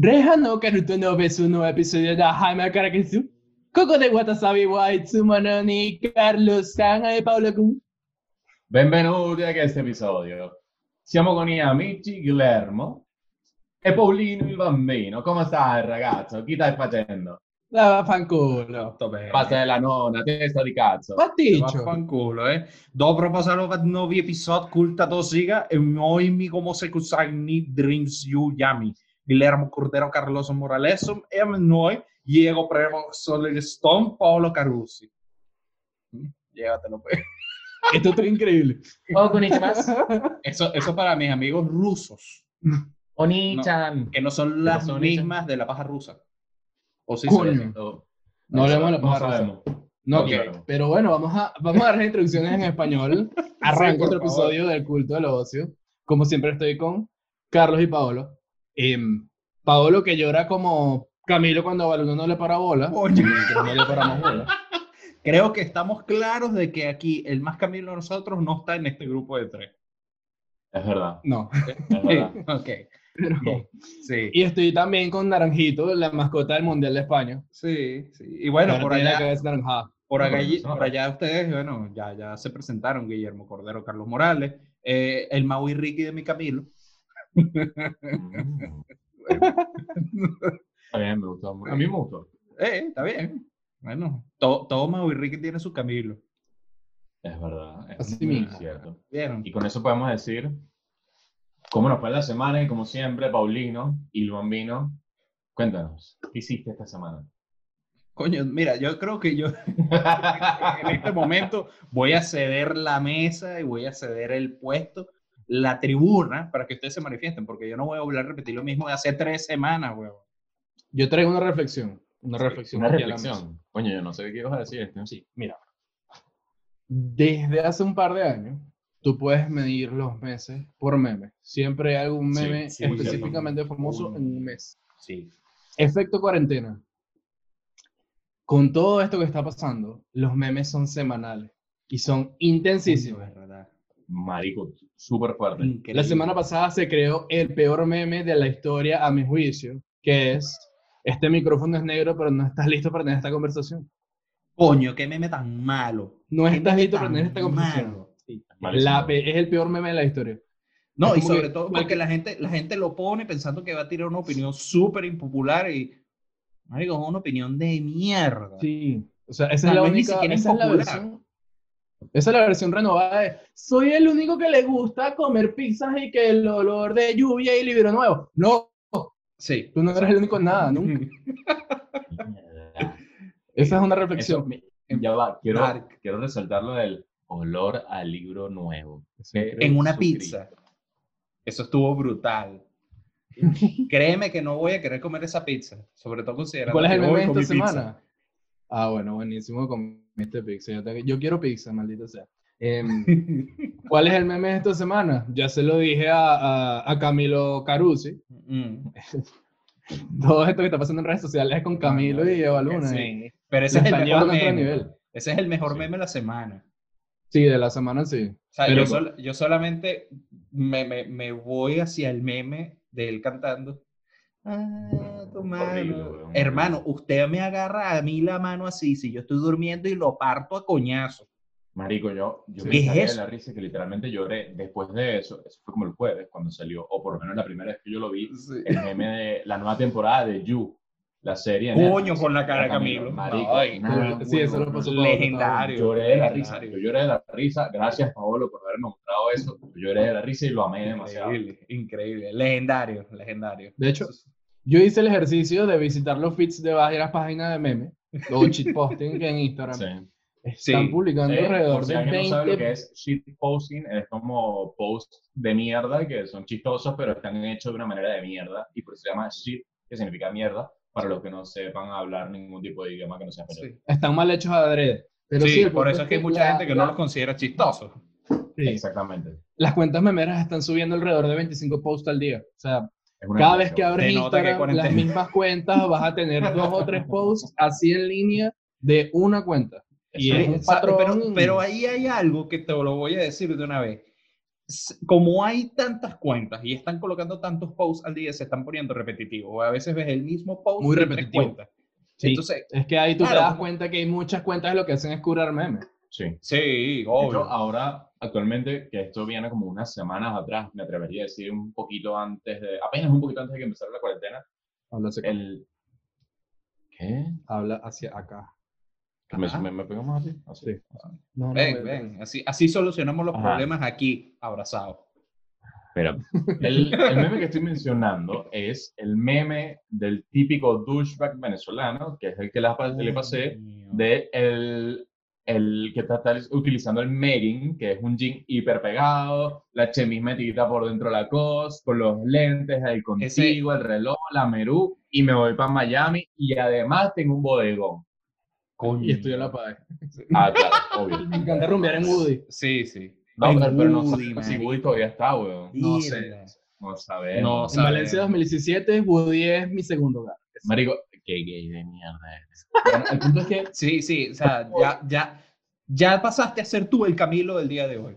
レハのオカルトの別のエピソードだ。はい、まからけす。ここで私はいつものに、カルロスさん e Paolo Kun. Benvenuti a questo episodio. Siamo con gli amici Guillermo e Paulino il bambino. Come stai, ragazzo? Chi stai facendo? La vaffanculo. Tutto bene. Patella nonna, testa di cazzo. Patticcio. Vaffanculo, eh. Dopo Dobro posarovad nuovi episodi, kulta tosica e noi mi como se kusajni dreams you yami. Guillermo Cordero Carlos Moralesum e noi Diego Profesor Stone Paolo Carusi. Mm, Llévatelo, pues. Esto está increíble. Oh, konnichiwas. Eso, eso para mis amigos rusos, Oni-chan. que no son las son mismas de la paja rusa. O sí Coño. son. Oh, No hablemos de la no paja rusa. sabemos. No, Ok. quiero. Pero bueno, vamos a, vamos a dar las introducciones en español. Arranca por otro favor. episodio del culto del ocio. Como siempre estoy con Carlos y Paolo. Em, Paolo que llora como Camilo cuando a Baluno no le para bola. No le paramos bola. Creo que estamos claros de que aquí el más Camilo de nosotros no está en este grupo de tres. Es verdad, No. es verdad. ok. Pero- Sí. y estoy también con Naranjito, la mascota del Mundial de España. Sí, sí. Y bueno, Ahora por allá, que ver naranja. por, allá, por allá ustedes, bueno, ya, ya se presentaron Guillermo Cordero, Carlos Morales, eh, el Maui Ricky de mi Camilo. Mm. Está bien, me gustó. A mí me gustó. Eh, está bien. Bueno, to- todo Maui Ricky tiene su Camilo. Es verdad, es Así muy mismo. cierto. ¿Vieron? Y con eso podemos decir cómo nos fue la semana y como siempre, Paulino y el bambino, cuéntanos, ¿qué hiciste esta semana? Coño, mira, yo creo que yo en este momento voy a ceder la mesa y voy a ceder el puesto, la tribuna, para que ustedes se manifiesten, porque yo no voy a volver a repetir lo mismo de hace tres semanas, huevón. Yo traigo una reflexión. Una reflexión. Una reflexión. Coño, yo no sé qué ibas a decir. este, Sí, mira. Desde hace un par de años, tú puedes medir los meses por meme. Siempre hay algún Sí, meme sí, muy específicamente famoso Un- en un mes. Sí. Efecto cuarentena. Con todo esto que está pasando, los memes son semanales y son intensísimos. Es verdad. Marico, súper fuerte. Increíble. La semana pasada se creó el peor meme de la historia, a mi juicio, que es, este micrófono es negro, pero no estás listo para tener esta conversación. Coño, qué meme tan malo. No estás listo para tener esta conversación. Sí. La es el peor meme de la historia. No, y sobre que todo porque la gente, la gente lo pone pensando que va a tirar una opinión súper impopular y. Marico, es una opinión de mierda. Sí. O sea, esa Tal es la única, esa es la popular. versión. Esa es la versión renovada de soy el único que le gusta comer pizzas y que el olor de lluvia y libro nuevo. No, Sí. tú no eres el único en nada, nunca. Esa es una reflexión. ya va, quiero, Dark. quiero resaltar lo del olor al libro nuevo. En una pizza. Eso estuvo brutal. Créeme que no voy a querer comer esa pizza, sobre todo considerando ¿Cuál es el que hoy de esta comí pizza. semana? Ah, bueno, buenísimo comiste pizza. Yo, te- yo quiero pizza, maldito sea. Em, ¿Cuál es el meme de esta semana? Ya se lo dije a, a, a Camilo Carusi. Mm. Todo esto que está pasando en redes sociales es con Camilo y Eva Luna. y Sí, Pero ese es el mejor meme. nivel. Ese es el mejor Sí. meme de la semana. Sí, de la semana sí. O sea, Pero- yo, sol- yo solamente me, me- me voy hacia el meme de él cantando. Ah, tu mano. Horrible. Hermano, usted me agarra a mí la mano así, si yo estoy durmiendo y lo parto a coñazo. Marico, yo, yo Sí. me ¿Qué es de la risa que literalmente lloré después de eso. Eso fue como el jueves cuando salió, o por lo menos la primera vez que yo lo vi, el meme de la nueva temporada de You, la serie. Coño, con la cara de Era Camilo. Marico, Ay, nada, Sí, eso lo pasó Legendario. Lloré de la risa, yo lloré de la risa. Gracias, Paolo, por haberme mostrado eso. Yo lloré de la risa y lo amé demasiado. Increíble, increíble. Legendario, legendario. De hecho, yo hice el ejercicio de visitar los feeds de varias páginas de memes, los shitposting que en Instagram Sí. están Sí, publicando alrededor de alguien no sabe lo 20 que es shitposting, es como posts de mierda que son chistosos, pero están hechos de una manera de mierda, y por eso se llama shit, que significa mierda, para los que no sepan hablar ningún tipo de idioma que no sea español. Sí, están mal hechos adrede. Pero Sí, sí, por eso es que hay mucha la- gente que la- no los considera chistosos. Exactamente. las cuentas memeras están subiendo alrededor de 25 posts al día. O sea, cada vez que abres nota que Instagram, las mismas cuentas, vas a tener dos o tres posts así en línea de una cuenta. Y es un patrón. Pero, pero ahí hay algo que te lo voy a decir de una vez. como hay tantas cuentas y están colocando tantos posts al día, se están poniendo repetitivos. A veces ves el mismo post Muy repetitivo. cuentas. Sí. Entonces, Es que ahí tú Claro, te das cuenta que hay muchas cuentas de lo que hacen es curar memes. Sí. sí, De hecho, obvio. ahora, actualmente, que esto viene como unas semanas atrás, me atrevería a decir un poquito antes de, apenas un poquito antes de que empezara la cuarentena, Habla, hacia acá. el... ¿Qué? Habla hacia acá. ¿Me, me, me pegó más así? Así. Sí. No, no, Ven, ven. ven, así, así solucionamos los Ajá. problemas aquí, abrazados. Mira, el, el meme que estoy mencionando es el meme del típico douchebag venezolano, que es el que la- le pasé, de el, el que está tal- utilizando el megging, que es un jean hiper pegado, la chemis metida por dentro de la cos, con los lentes, el contigo, el reloj, la merú, y me voy para Miami, y además tengo un bodegón. Y estudió la PAE. Ah, claro, obvio. Me encanta rumbear en Woody. Sí, sí. No, En pero, pero no Woody, sabes si. Woody todavía está, weón. No sé. No No sabemos. En Valencia 2017, Woody es mi segundo hogar. Marico, qué gay de mierda eres. Bueno, el punto es que Sí, sí, o sea, ya, ya, ya pasaste a ser tú el Camilo del día de hoy.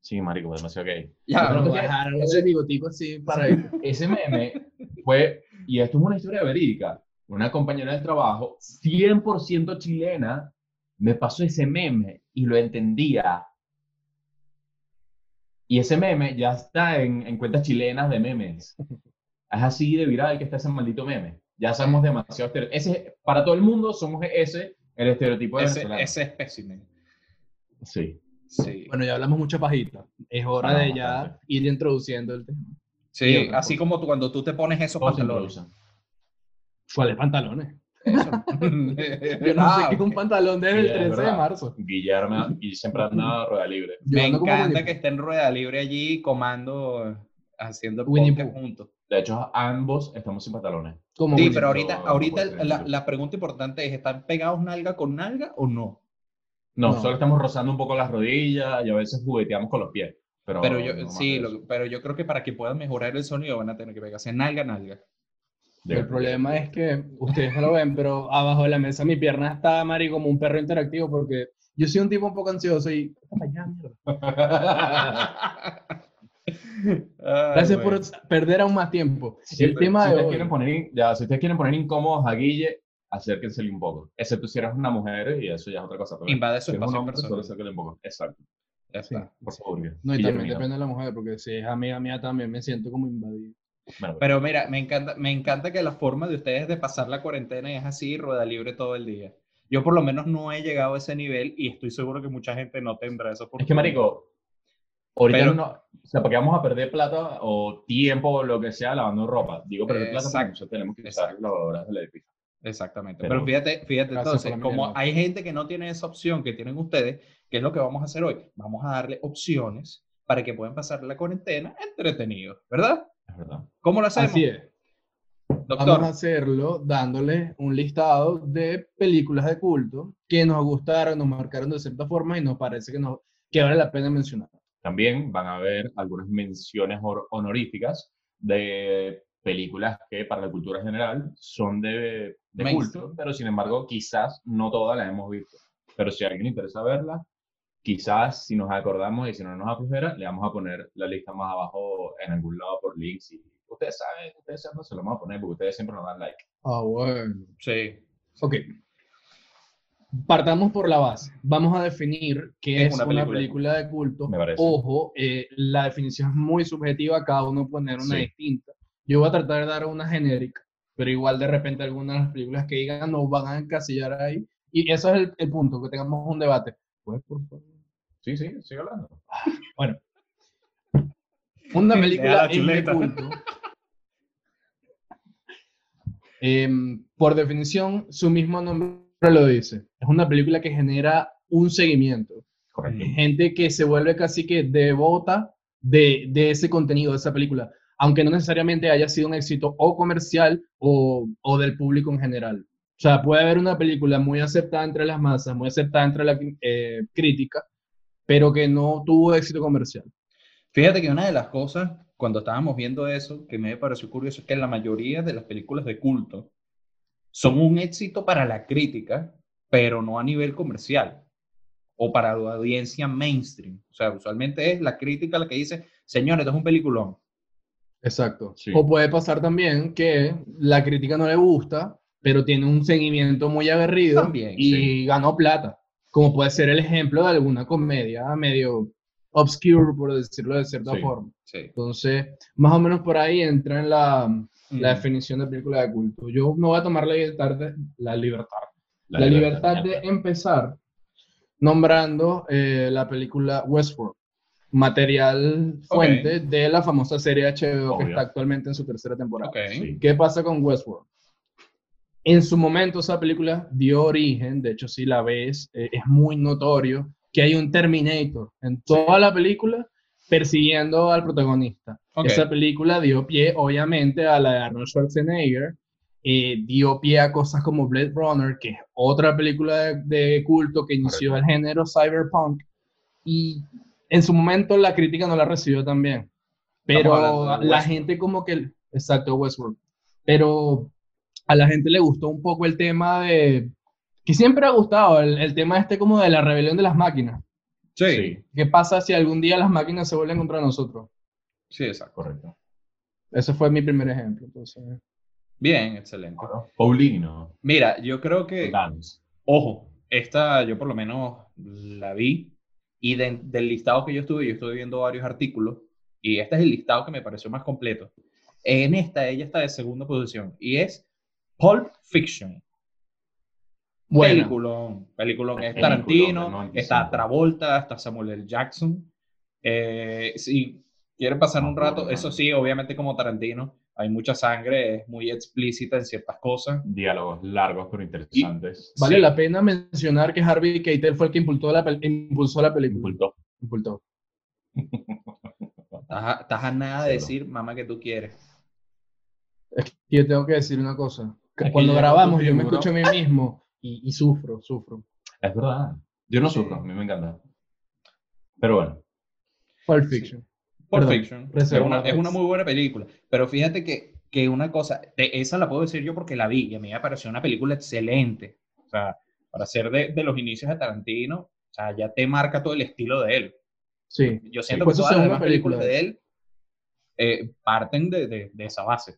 Sí, marico, demasiado gay. Ya, Pero no, voy a dejar ese bigotico así para él. Ese meme fue, y esto es una historia verídica, una compañera de trabajo, 100% chilena, me pasó ese meme y lo entendía. Y ese meme ya está en, en cuentas chilenas de memes. Es así de viral que está ese maldito meme. Ya somos demasiado estere- ese Para todo el mundo somos ese, el estereotipo de ese, venezolano. ese espécimen. Sí. Sí, Bueno, ya hablamos mucha pajita. Es hora Ah, de ya bastante. ir introduciendo el tema. sí así cosa. como tú, cuando tú te pones esos pantalones. ¿Cuáles pantalones? Eso. Yo no Ah, sé qué es un pantalón desde el Sí, es 13 de marzo. Guillermo, y siempre anda a rueda libre. Me encanta que esté en rueda libre allí comando, haciendo podcast juntos. De hecho, ambos estamos sin pantalones. Como Sí, Winnie pero ahorita, no, no ahorita ser. la, la pregunta importante es, ¿están pegados nalga con nalga o no? No, No. solo estamos rozando un poco las rodillas y a veces jugueteamos con los pies. Pero, Pero yo, no sí, lo- pero yo creo que para que puedan mejorar el sonido van a tener que pegarse nalga a nalga. El problema es que ustedes no lo ven, pero abajo de la mesa mi pierna está, Mari, como un perro interactivo porque yo soy un tipo un poco ansioso y... "Vaya mierda". Gracias por perder aún más tiempo. Sí, el tema si de ustedes hoy... quieren poner, in- ya, si ustedes quieren poner incómodos a Guille, acérquensele un poco. Excepto si eres una mujer y eso ya es otra cosa. pero Invade si su un espacio hombre, solo personal. acérquele un poco. Exacto. Ya está. Por favor. No, y también depende de la mujer, porque si es amiga mía también me siento como invadido. Bueno, Pero mira, me encanta, me encanta que la forma de ustedes de pasar la cuarentena es así, rueda libre todo el día. Yo por lo menos no he llegado a ese nivel y estoy seguro que mucha gente no tendrá eso. Es que, marico, ahorita Pero- no, o sea, porque vamos a perder plata o tiempo o lo que sea lavando ropa. Digo, perder plata porque nosotros tenemos que usar lavadoras del edificio. Exactamente. Pero- Pero, fíjate, fíjate entonces, como hay gente que no tiene esa opción que tienen ustedes, ¿qué es lo que vamos a hacer hoy? Vamos a darle opciones para que puedan pasar la cuarentena entretenidos, ¿verdad? Es verdad. ¿Cómo lo hacemos? Así es. Doctor, Vamos a hacerlo dándole un listado de películas de culto que nos gustaron, nos marcaron de cierta forma y nos parece que, nos, que vale la pena mencionar. También van a haber algunas menciones honoríficas de películas que para la cultura general son de, de culto, pero sin embargo quizás no todas las hemos visto. Pero si a alguien le interesa verlas, quizás si nos acordamos y si no nos aflojera, le vamos a poner la lista más abajo en algún lado por links. Y ustedes saben, ustedes saben, se lo vamos a poner porque ustedes siempre nos dan like. Ah, bueno. sí. Ok. Partamos por la base. Vamos a definir qué Es una una película de película de culto. Me parece. Ojo, eh, la definición es muy subjetiva, cada uno poner una Sí. distinta. Yo voy a tratar de dar una genérica, pero igual de repente algunas de las películas que digan nos van a encasillar ahí. Y eso es el, el punto, que tengamos un debate. Pues, por favor. Sí, sí, sigue hablando. Una Deja película es de culto. Em, por definición, su mismo nombre lo dice. Es una película que genera un seguimiento. Correcto. Gente que se vuelve casi que devota de, de ese contenido, de esa película, aunque no necesariamente haya sido un éxito o comercial o, o del público en general. O sea, puede haber una película muy aceptada entre las masas, muy aceptada entre la eh, crítica, pero que no tuvo éxito comercial. Fíjate que una de las cosas, cuando estábamos viendo eso, que me pareció curioso, es que la mayoría de las películas de culto son un éxito para la crítica, pero no a nivel comercial. o para la audiencia mainstream. O sea, usualmente es la crítica la que dice, señores, esto es un peliculón. Exacto. Sí. O puede pasar también que la crítica no le gusta, pero tiene un seguimiento muy aguerrido También, y sí. ganó plata. Como puede ser el ejemplo de alguna comedia medio obscure, por decirlo de cierta Sí. forma. Sí. Entonces, más o menos por ahí entra en la, la definición de película de culto. Yo me voy a tomar la libertad de, la libertad, la libertad de empezar nombrando eh, la película Westworld, material fuente de la famosa serie HBO que Obvio. está actualmente en su tercera temporada. Ok. Sí. ¿Qué pasa con Westworld? En su momento esa película dio origen, de hecho si la ves, eh, es muy notorio que hay un Terminator en toda la película persiguiendo al protagonista. Ok. Esa película dio pie, obviamente, a la de Arnold Schwarzenegger, eh, dio pie a cosas como Blade Runner, que es otra película de, de culto que inició el género cyberpunk, y en su momento la crítica no la recibió tan bien. Pero la gente como que, exacto, Westworld, pero a la gente le gustó un poco el tema de, que siempre ha gustado, el, el tema este como de la rebelión de las máquinas. Sí. Sí, ¿Qué pasa si algún día las máquinas se vuelven contra nosotros? Sí, exacto. correcto. Ese fue mi primer ejemplo. Entonces, Bien, excelente. Paulino. Mira, yo creo que, Dance. ojo, esta yo por lo menos la vi y de- del listado que yo estuve, yo estuve viendo varios artículos y este es el listado que me pareció más completo. En esta ella está de segunda posición y es Pulp Fiction. Bueno, Peliculón, peliculón. Es Peliculón Tarantino, 95. está Travolta, está Samuel L. Jackson. Eh, si quieren pasar un rato, eso sí, obviamente como Tarantino, hay mucha sangre, es muy explícita en ciertas cosas. Diálogos largos pero interesantes. vale sí. la pena mencionar que Harvey Keitel fue el que impulsó la, pel- impulsó la película. Impulsó. Impulsó. Estás a, estás a nada de decir, mamá, que tú quieres. Es que yo tengo que decir una cosa. que Es que Cuando grabamos, yo me escucho a mí mismo y, y sufro, sufro. Es verdad. Yo no Sí. sufro, a mí me encanta. Pero bueno, Pulp Fiction. Pulp Perdón, Fiction. Es una, es una muy buena película. Pero fíjate que, que una cosa, de esa la puedo decir yo porque la vi y a mí me pareció una película excelente. O sea, para ser de, de los inicios de Tarantino, o sea, ya te marca todo el estilo de él. Sí. Yo siento fue que su todas las demás películas película. de él eh, parten de, de- de esa base.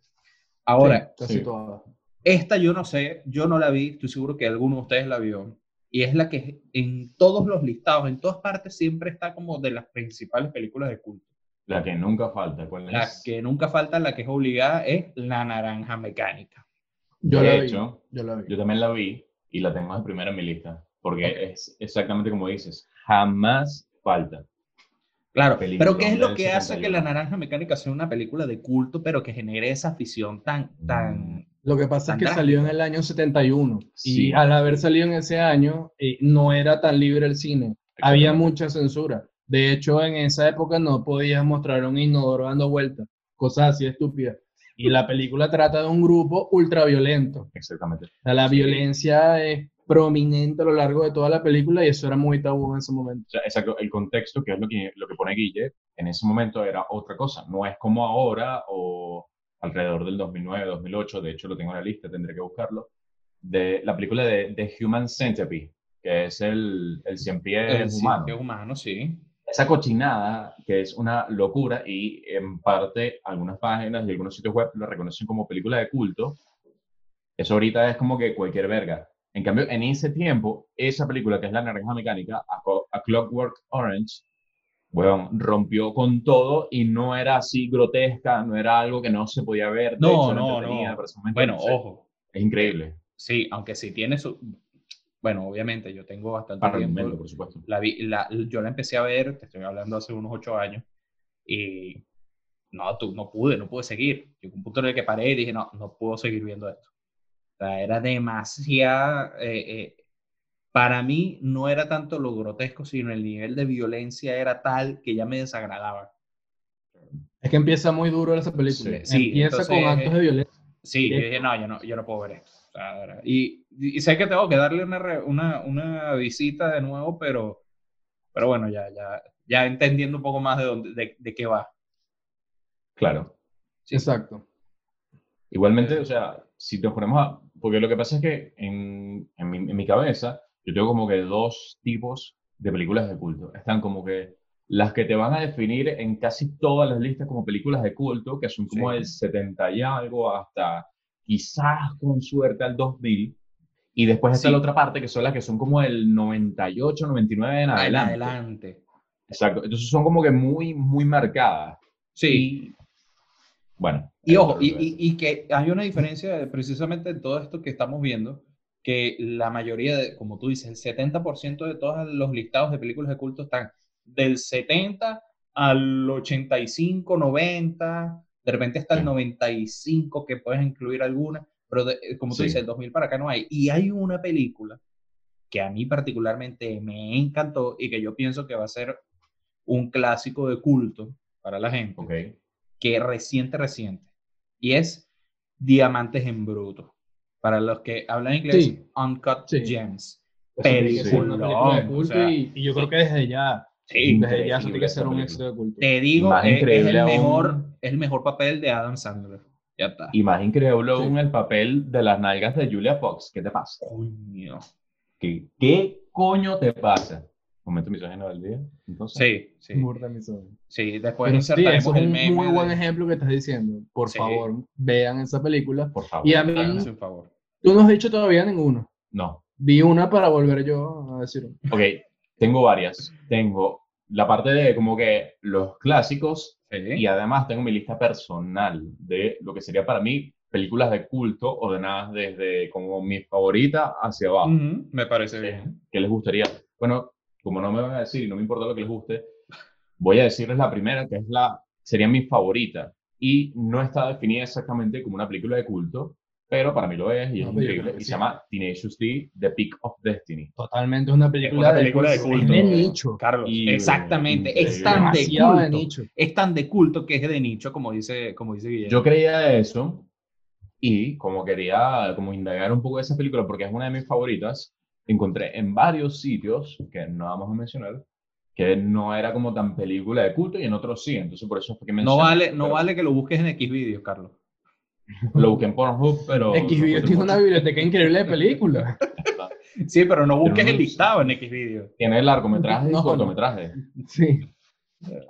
Ahora, Sí, casi sí. todas. Esta yo no sé, yo no la vi, estoy seguro que alguno de ustedes la vio. Y es la que en todos los listados, en todas partes, siempre está como de las principales películas de culto. la que nunca falta, ¿cuál La es? que nunca falta, la que es obligada, es La Naranja Mecánica. Yo de la vi. Yo la vi. yo también la vi y la tengo de primera en mi lista. Porque es exactamente como dices, jamás falta. Claro, pero ¿qué es lo que hace que 71? La Naranja Mecánica sea una película de culto, pero que genere esa afición tan, tan... Lo que pasa es que salió en el año 71 Sí. y al haber salido en ese año eh, no era tan libre el cine. Había mucha censura. De hecho, en esa época no podías mostrar un inodoro dando vueltas, cosas así estúpidas. Y la película trata de un grupo ultraviolento. Exactamente. La Sí. violencia es prominente a lo largo de toda la película y eso era muy tabú en ese momento. O sea, exacto, el contexto, que es lo que, lo que pone Guille, en ese momento era otra cosa. No es como ahora o alrededor del 2009, 2008, de hecho lo tengo en la lista, tendré que buscarlo, de la película de, de Human Centipede, que es el, el cien pies el humano. humano, sí. Esa cochinada, que es una locura y en parte algunas páginas y algunos sitios web lo reconocen como película de culto, eso ahorita es como que cualquier verga. En cambio, en ese tiempo, esa película que es La Naranja Mecánica, A Clockwork Orange, weón, rompió con todo y no era así grotesca, no era algo que no se podía ver. No, hecho, no, no. Bueno, no sé, ojo, Es increíble. sí, aunque sí tiene su... Bueno, obviamente, yo tengo bastante Argumento, tiempo. por supuesto. La vi, la, yo la empecé a ver, te estoy hablando hace unos ocho años, y no, tú, no pude, no pude seguir. Llegó un punto en el que paré y dije, no, no puedo seguir viendo esto. O sea, era demasiado... eh, eh, para mí no era tanto lo grotesco, sino el nivel de violencia era tal que ya me desagradaba. Es que empieza muy duro esa película. Sí, sí, empieza entonces, con actos de violencia. Sí, yo dije, no, yo no, yo no puedo ver esto. O sea, y, y sé que tengo que darle una, una, una visita de nuevo, pero, pero bueno, ya, ya, ya entendiendo un poco más de, dónde, de, de qué va. Claro. Sí. Exacto. Igualmente, o sea, si nos ponemos a... Porque lo que pasa es que en, en, mi, en mi cabeza yo tengo como que dos tipos de películas de culto. Están como que las que te van a definir en casi todas las listas como películas de culto, que son como Sí. el 70 y algo hasta quizás con suerte al 2000. Y después está Sí. la otra parte, que son las que son como el 98, 99 en En adelante. adelante. Exacto. Entonces son como que muy, muy marcadas. Sí. Y, bueno. Y ojo, y, y- y que hay una diferencia precisamente en todo esto que estamos viendo, que la mayoría de, como tú dices, el 70% de todos los listados de películas de culto están del 70 al 85, 90, de repente hasta el Sí. 95 que puedes incluir alguna, pero de- eh, como tú Sí. dices, el 2000 para acá no hay. Y hay una película que a mí particularmente me encantó y que yo pienso que va a ser un clásico de culto para la gente que reciente, reciente. Y es Diamantes en Bruto. Para los que hablan inglés, Sí. Uncut Sí. Gems. Película o sea, y, y yo creo que desde ya, Sí, desde ya eso tiene que ser un éxito de culto. te digo, Más es, el aún- mejor, es el mejor papel de Adam Sandler. Ya está. Y más increíble Sí. aún el papel de las nalgas de Julia Fox. ¿Qué te pasa? Coño. ¿Qué, qué coño te pasa? Momento misógino del día. Entonces, Sí, sí. Burda misógino. Sí, después Pero sí, eso es el un meme. muy buen de- ejemplo que estás diciendo. Por Sí. favor, vean esa película. por favor. Y a mí- Háganse un favor. Tú no has dicho todavía ninguno. No. Vi una para volver yo a decir una. Ok, tengo varias. Tengo la parte de como que los clásicos Sí. y además tengo mi lista personal de lo que sería para mí películas de culto ordenadas desde como mi favorita hacia abajo. Ujú, Me parece bien. ¿Qué les gustaría? Bueno, como no me van a decir y no me importa lo que les guste, voy a decirles la primera, que es la, sería mi favorita. Y no está definida exactamente como una película de culto, pero para mí lo es y es No, increíble. Y sí. se llama Tenacious D, The Peak of Destiny. Totalmente es una película, una película de Es culto. de nicho. Carlos, Y- exactamente. Es tan de Demasiado de culto. nicho. Es tan de culto que es de nicho, como dice, como dice Guillermo. Yo creía eso y como quería como indagar un poco de esa película porque es una de mis favoritas, encontré en varios sitios, que no vamos a mencionar, que no era como tan película de culto y en otros sí, entonces por eso fue que no mencioné. vale, no pero vale que lo busques en Xvideos, Carlos. Lo busqué en Pornhub, pero... Xvideos tiene una biblioteca increíble de películas. Sí, pero no busques Pero el no- listado en Xvideos. Tiene largometraje y No, no. cortometraje. Sí.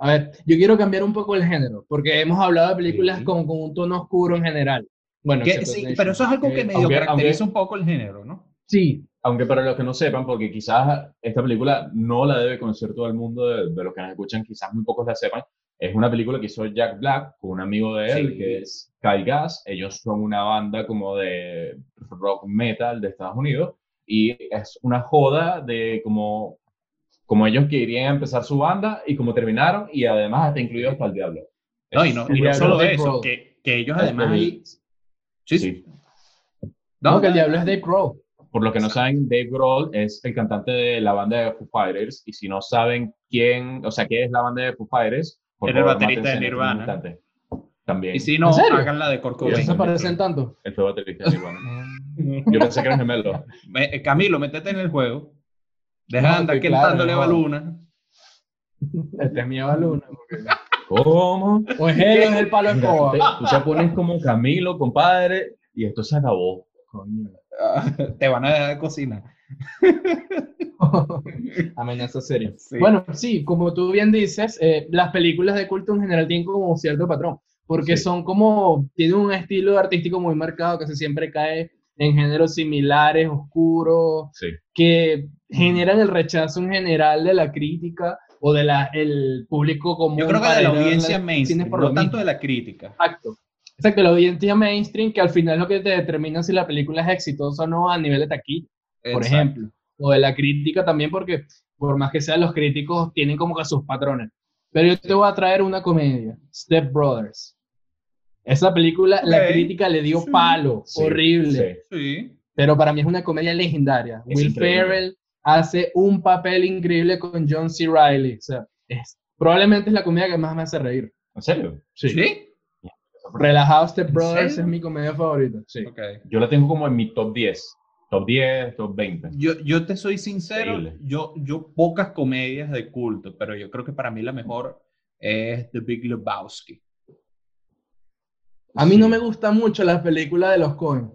A ver, yo quiero cambiar un poco el género, porque hemos hablado de películas Sí. con, con un tono oscuro en general. Bueno, sí, pero eso es algo que medio aunque- caracteriza aunque- un poco el género, ¿no? Sí, Aunque para los que no sepan, porque quizás esta película no la debe conocer todo el mundo, de, de los que nos escuchan, quizás muy pocos la sepan, es una película que hizo Jack Black con un amigo de él, Sí. que es Kyle Gass. Ellos son una banda como de rock metal de Estados Unidos y es una joda de como, como ellos querían empezar su banda y como terminaron y además hasta incluido hasta el diablo. No, y no, y no solo eso, que, que ellos El- además ahí... Sí, sí. no, que el diablo es Dave Grohl. Por lo que no saben, Dave Grohl es el cantante de la banda de Foo Fighters. Y si no saben quién, o sea, qué es la banda de Foo Fighters, por Era el baterista de Nirvana. También. Y si no, hagan la de Kurt Bien. ¿No Cobain. se parecen tanto? Él fue baterista de Nirvana. Yo pensé que eran gemelos. Me- eh, Camilo, métete en el juego. Deja No, de andar cantándole no. a Luna. Este es mi baluna. ¿Cómo? O es él es el palo de escoba. tú te pones como Camilo, compadre, y esto se acabó. Coño. Te van a dejar de cocinar. Amenaza seria. Sí. Bueno, sí, como tú bien dices, eh, las películas de culto en general tienen como cierto patrón, porque Sí. son como, tienen un estilo artístico muy marcado que se siempre cae en géneros similares, oscuros, Sí. que generan el rechazo en general de la crítica o del el público común. Yo creo que de la audiencia mainstream, por no lo tanto de la crítica. Exacto. Exacto, la audiencia mainstream que al final es lo que te determina si la película es exitosa o no a nivel de taquilla por Exacto. ejemplo, o de la crítica también, porque por más que sean los críticos, tienen como que sus patrones. Pero yo te voy a traer una comedia, Step Brothers. Esa película, la Ok, crítica le dio sí, palo, Sí, horrible, sí. Sí. pero para mí es una comedia legendaria. Es Will increíble. Ferrell hace un papel increíble con John C. Reilly. O sea, es, probablemente es la comedia que más me hace reír. ¿En serio? ¿Sí? Relajado Step ¿En Brothers es mi comedia favorita. Sí. Ok. Yo la tengo como en mi top 10. Top 10, top 20. Yo, yo te soy sincero, Increíble. yo, yo pocas comedias de culto, pero yo creo que para mí la mejor es The Big Lebowski. A mí no me gusta mucho las películas de los Coen.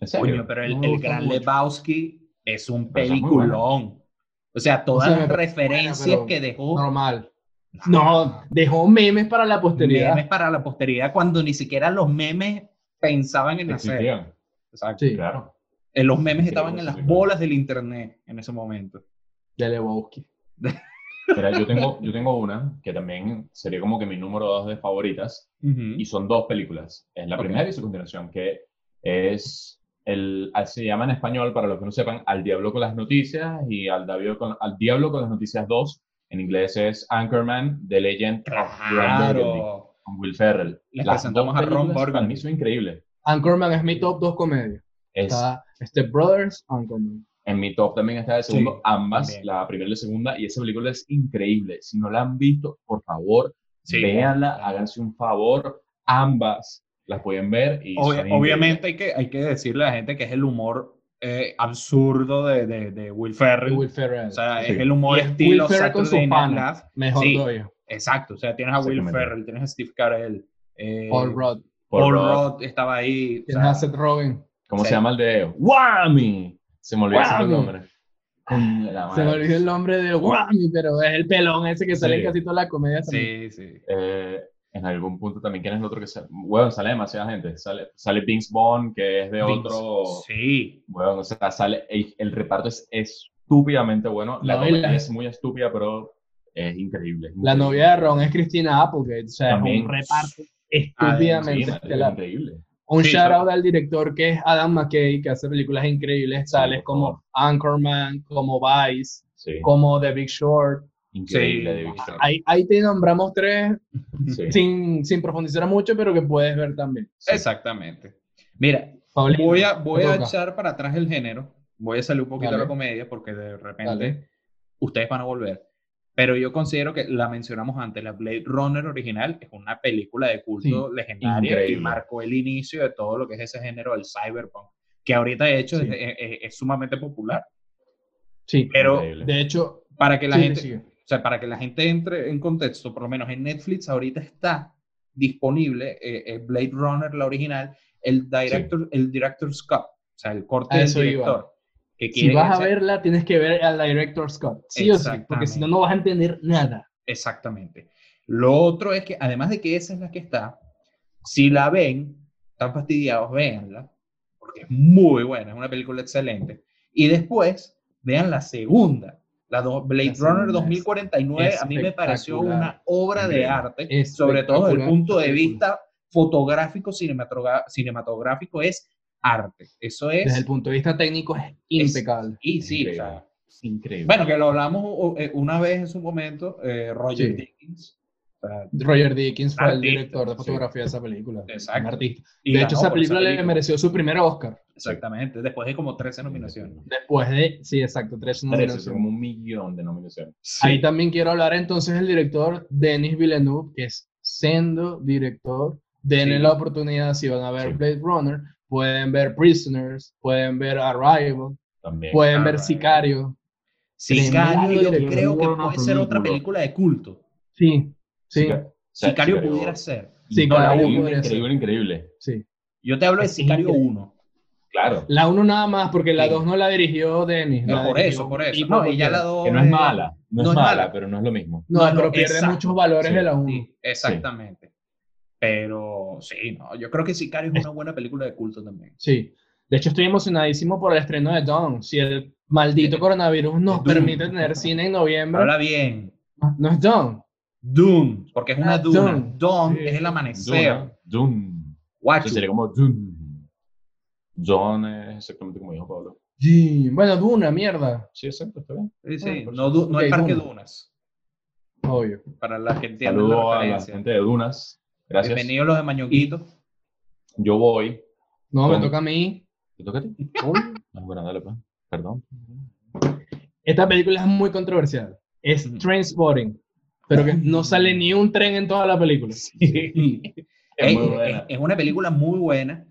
¿En serio? Coño, pero el, No el Gran mucho. Lebowski es un Pero peliculón. O sea, todas O sea, las referencias que dejó Normal. No, dejó memes para la posteridad. memes para la posteridad cuando ni siquiera los memes pensaban en hacer. Existían. Exacto. Sí, Claro. Eh, Los memes estaban en las bolas del internet en ese momento. de Lebowski. Mira, yo tengo, yo tengo una que también sería como que mi número dos de favoritas. y son dos películas. Es la primera y su continuación, que es, el, ah, se llama en español, para los que no sepan, Al Diablo con las Noticias y Al Diablo con, Al Diablo con las Noticias 2. En inglés es Anchorman, The Legend of Burgundy, Claro. con Will Ferrell. Les Las presentamos dos a Ron películas Para mí Burgundy. son increíbles. Anchorman es mi top 2 comedia. Es, Está Step Brothers, Anchorman. en mi top también está de segundo, Sí, ambas, también. la primera y la segunda, y esa película es increíble. Si no la han visto, por favor, Sí. véanla, háganse un favor, ambas las pueden ver. Y increíbles. obviamente hay que, hay que decirle a la gente que es el humor eh, absurdo de, de, de Will Ferrell. Y Will Ferrell. o sea, Sí. es el humor es estilo Will Ferrell con. Live. Mejor sí. Exacto, o sea, tienes a Will. Ferrell, tienes a Steve Carell, eh, Paul Rudd. Paul Paul Rudd. Rudd estaba ahí. o Tienes sea, a Seth Rogen. ¿Cómo Sí. se llama el de Whammy? Se me olvidó Whammy. nombre. De Se me olvidó el nombre del Whammy, pero es el pelón ese que sale en casi toda la comedia. también. sí, sí. Eh, en algún punto también, ¿quién es el otro que sale? Bueno, sale demasiada gente. Sale, sale Vince Vaughn, que es de Vince. otro. Sí, Bueno, o sea, sale, el, el reparto es estúpidamente bueno. La No, y comedia la- es muy estúpida, pero es increíble. es La novia de Ron es Christina Applegate. O sea, También. es un reparto estúpidamente estelar. increíble. Un Sí, shout out al director que es Adam McKay, que hace películas increíbles, tales por como. Anchorman, como Vice, Sí, como The Big Short. Increíble. Sí. Stern. Ahí, ahí te nombramos tres Sí. sin, sin profundizar mucho, pero que puedes ver también. exactamente. Mira, voy a, voy a echar para atrás el género. Voy a salir un poquito de Dale. la comedia porque de repente Dale. ustedes van a volver. Pero yo considero que la mencionamos antes, la Blade Runner original es una película de culto legendaria y increíble. marcó el inicio de todo lo que es ese género del cyberpunk, que ahorita de hecho Sí. es, es- es sumamente popular. Sí, Pero Increíble. de hecho, para que la sí, gente, sigue. O sea, para que la gente entre en contexto, por lo menos en Netflix ahorita está disponible eh, eh, Blade Runner, la original, el director, el director's cut, o sea, el corte A del iba. director. Que si vas a hacer- verla, tienes que ver al director Scott. Sí o sí, porque si no, no vas a entender nada. Exactamente. Lo otro es que, además de que esa es la que está, si la ven, están fastidiados, véanla, porque es muy buena, es una película excelente. Y después, vean la segunda, la do- Blade La Runner es 2049, a mí me pareció una obra de arte, sobre todo desde el punto de vista fotográfico, cinematográfico, es arte. Eso es... Desde el punto de vista técnico es impecable. y sí, o Increíble. sea, Increíble. bueno, que lo hablamos eh, una vez en su momento, eh, Roger Sí. Dickens. o sea, Roger Dickens fue el director de sí. fotografía de esa película. Exacto. Un artista. y De hecho, esa película le mereció su primer Oscar. Exactamente, después de como 13 nominaciones. Después de, sí, exacto, tres Trece, nominaciones. son como un millón de nominaciones. Ahí también quiero hablar entonces del director Denis Villeneuve, que es sendo director. Denle Sí. la oportunidad, si van a ver Sí. Blade Runner, pueden ver Prisoners, pueden ver Arrival, También. pueden ver. Sicario. Sicario, yo creo que puede ser otra película. de culto. Sí, sí, Sicario Sicario- pudiera ser. Sicario No, podría ser. Increíble, increíble. sí. Yo te hablo de Sicario increíble. 1. Claro. La 1 nada más, porque la Sí. 2 no la dirigió Denis. No, por dirigió eso, por eso. No, y ya la 2. Que no es mala. No, no es es mala, pero no es lo mismo. No, No, pero pierde exacto. muchos valores Sí. de la 1. Sí, exactamente. Pero sí, no, yo creo que Sicario es una buena película de culto también. Sí. De hecho, estoy emocionadísimo por el estreno de Dawn. Si el maldito coronavirus nos permite tener cine en noviembre, Habla bien. no es Dawn. Dune, porque es una Ah, duna. Dawn es el amanecer. Dune. Guacho. Sería como Dune. John es exactamente como dijo Pablo. Sí. Bueno, Duna, mierda. Sí, exacto, está bien. Sí, sí, Ah, no, du- no ok, el Parque Dune. Dunas. Obvio. Para las que entienden la Saludo a la referencia. gente de Dunas. Gracias. Bienvenidos los de Mañonguito. Yo voy. No, me toca a mí. ¿Te toca a ti? Uy. Ah, bueno, dale, pues. Perdón. Esta película es muy controversial. Es Ujú. Trainspotting. Pero que no sale ni un tren en toda la película. Es muy es- buena. es una película muy buena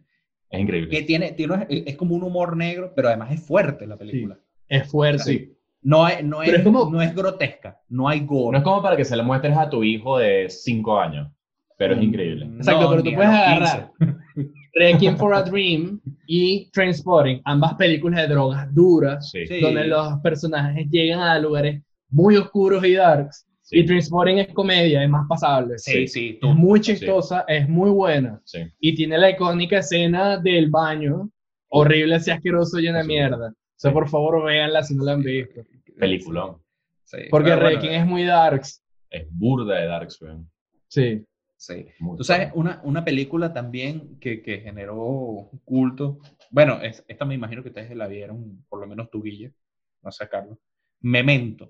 Es increíble. que tiene, tiene es como un humor negro, pero además es fuerte la película. Es fuerte. Sí. No, es, no, es, es como- no es grotesca, no hay gore. No es como para que se le muestres a tu hijo de 5 años, pero es increíble. Exacto, pero tú puedes agarrar. Requiem for a Dream y Trainspotting, ambas películas de drogas duras, Sí. Sí. donde los personajes llegan a lugares muy oscuros y darks. Sí. Y Trainspotting es comedia, es más pasable. Sí, sí, tú. Es muy chistosa, es muy buena. Sí. Y tiene la icónica escena del baño, horrible, así asqueroso, llena de Sí. mierda. O sea, Sí. por favor, véanla si no la han visto. Peliculón. Sí, Porque bueno, Requiem es muy darks. Es burda de Dark weón. Sí. Sí. Muy Tú sabes, una, una película también que, que generó culto. Bueno, es- esta me imagino que ustedes la vieron, por lo menos tu Guille, no sé, Carlos. Memento.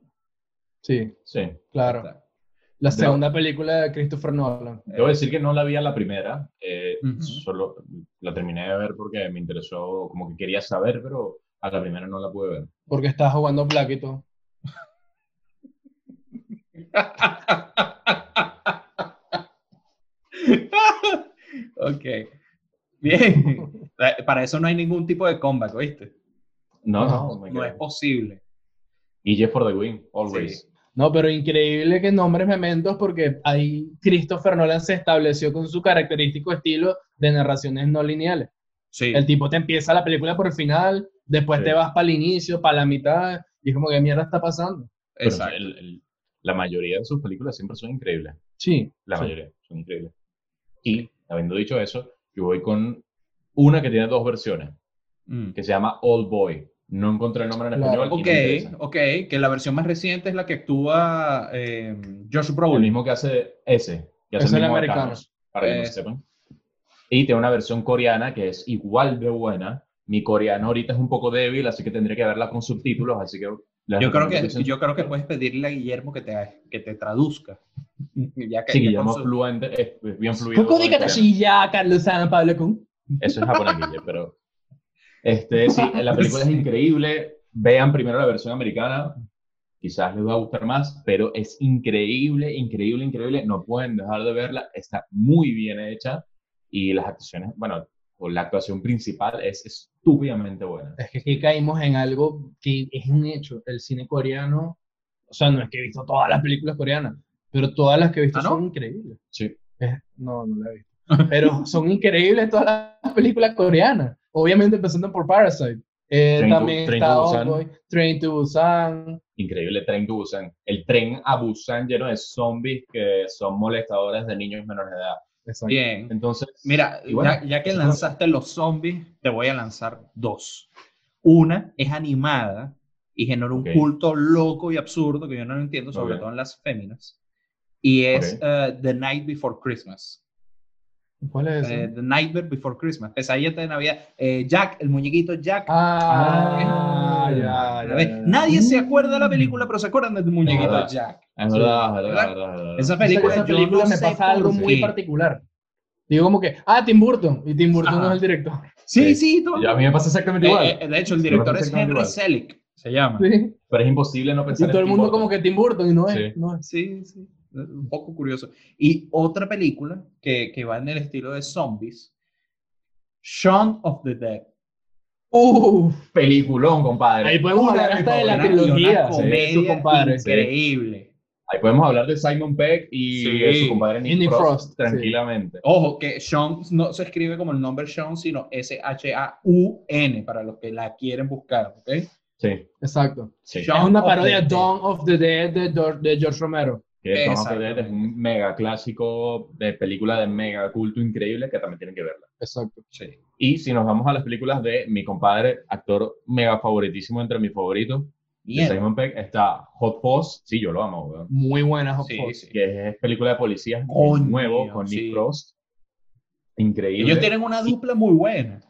Sí, Sí. claro. Está. La segunda película de Christopher Nolan. Debo decir que no la vi a la primera, eh, solo la terminé de ver porque me interesó, como que quería saber, pero a la primera no la pude ver. Porque estaba jugando Black y todo. ok. Bien. Para eso no hay ningún tipo de comeback, ¿oíste? No, No, no, es posible. Guille for the win, always. Sí. No, pero increíble que nombres mementos porque ahí Christopher Nolan se estableció con su característico estilo de narraciones no lineales. Sí. El tipo te empieza la película por el final, después Sí. te vas para el inicio, para la mitad, y es como que mierda está pasando. Pero Exacto. el- el- la mayoría de sus películas siempre son increíbles. Sí. La sí. mayoría son increíbles. Y, habiendo dicho eso, yo voy con una que tiene dos versiones, Mm. que se llama Old Boy. No encontré el nombre en Claro. español. y no Ok, ok, que la versión más reciente es la que actúa eh, Josh El Brolin. mismo que hace ese, que hace Es el el americano. Para que no sepan. Y tiene una versión coreana que es igual de buena. Mi coreano ahorita es un poco débil, así que tendría que verla con subtítulos, así que... Yo creo que, yo creo que puedes pedirle a Guillermo que te, que te traduzca. ya que, Sí, ya Guillermo su- fluente, es bien fluido. Coco de el coreano. Katashilla, Carlos San Pablo Kun. Eso es japonés, pero... Este, sí, la película es increíble. Vean primero la versión americana. Quizás les va a gustar más, pero es increíble, increíble, increíble. No pueden dejar de verla. Está muy bien hecha. Y las actuaciones, bueno, o la actuación principal es estúpidamente buena. Es que aquí caímos en algo que es un hecho. El cine coreano, o sea, no es que he visto todas las películas coreanas, pero todas las que he visto ¿Ah, no? son increíbles. Sí. Es- no, no la he visto. Pero son increíbles todas las películas coreanas. Obviamente empezando por Parasite. Eh, Train to- también Train to está Busan. Train to Busan. Increíble Tren to Busan. El tren a Busan lleno de zombies que son molestadores de niños menores de edad. Exacto. Bien. Entonces, Mira, bueno, ya, ya que lanzaste los zombies, te voy a lanzar dos. Una es animada y genera un Ok. culto loco y absurdo que yo no lo entiendo, sobre Ok. todo en las féminas. Y es Ok. eh, The Night Before Christmas. ¿Cuál es Eh? The Nightmare Before Christmas. Pesadilla de Navidad. Eh, Jack, el muñequito Jack. Ah, Ah, ya, A ya, ver, ya, ya. Nadie se acuerda de la película, pero se acuerdan del muñequito verdad. Jack. es verdad, es verdad, ¿Verdad? verdad, es verdad. Esa película, esa película no me pasa algo muy particular. Digo como que, ah, Tim Burton. Y Tim Burton Ajá. no es el director. Sí, Sí. sí, todo. Y a mí me pasa exactamente igual. Eh, eh, de hecho, el director es Henry igual. Selick, se llama. Sí. Pero es imposible no Y pensar todo en el Tim mundo Burton. como que Tim Burton y no es. Sí. No es. Sí, sí. Un poco curioso. Y otra película que, que va en el estilo de zombies, Shaun of the Dead. Uf, Peliculón, compadre. ahí podemos Una hablar hasta de la trilogía. sí, comedia su compadre. increíble. Ahí podemos hablar de Simon Peck y Sí. de su compadre Nick, Frost, Frost, tranquilamente. Ojo, que Sean no se escribe como el nombre Sean, sino S-H-A-U-N, para los que la quieren buscar, ¿ok? Sí, Exacto. sí. Shaun Es una parodia. Dawn of the Dead de George Romero. Que Dawn of the Dead Exactamente. es un mega clásico de película de mega culto increíble que también tienen que verla. Exacto. Sí. Y si nos vamos a las películas de mi compadre, actor mega favoritísimo entre mis favoritos, de Bien. Simon Peck, está Hot Fuzz. Sí, yo lo amo. Muy buena Hot Sí, Fuzz. sí. Que es película de policías Coño, nuevo con Nick sí. Frost. Increíble. Ellos tienen una dupla muy buena.